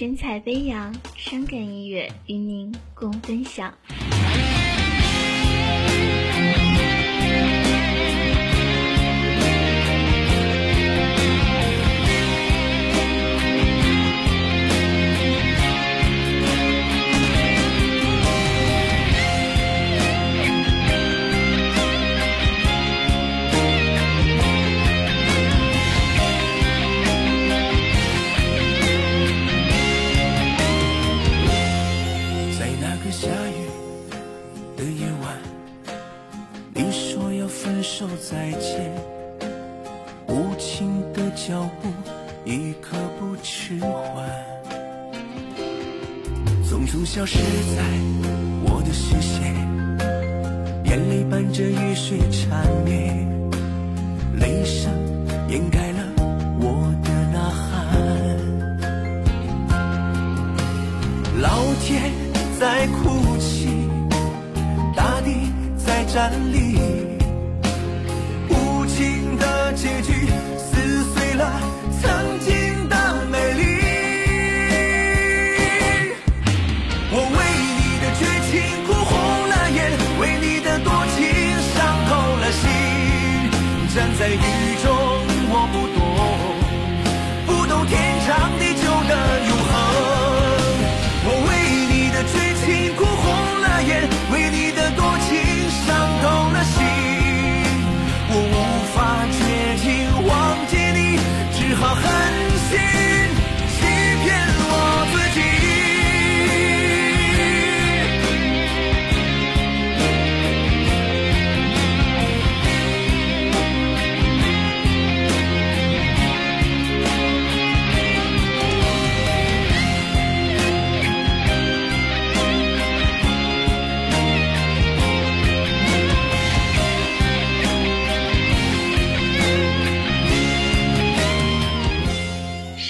神采飞扬，伤感音乐与您共分享。分手再见，无情的脚步一刻不迟缓，匆匆消失在我的视线，眼泪伴着雨水缠绵，泪声掩盖了我的呐喊。老天在哭泣，大地在站立。站在雨中，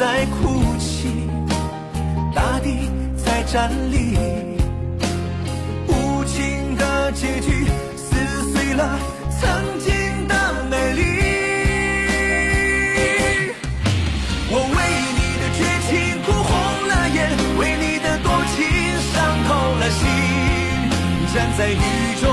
在哭泣，大地在站立，无情的结局撕碎了曾经的美丽。我为你的绝情哭红了眼，为你的多情伤透了心。站在雨中，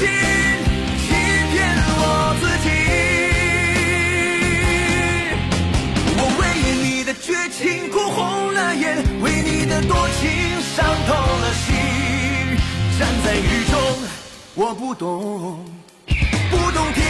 心欺骗我自己，我为你的绝情哭红了眼，为你的多情伤透了心。站在雨中，我不懂，不懂天。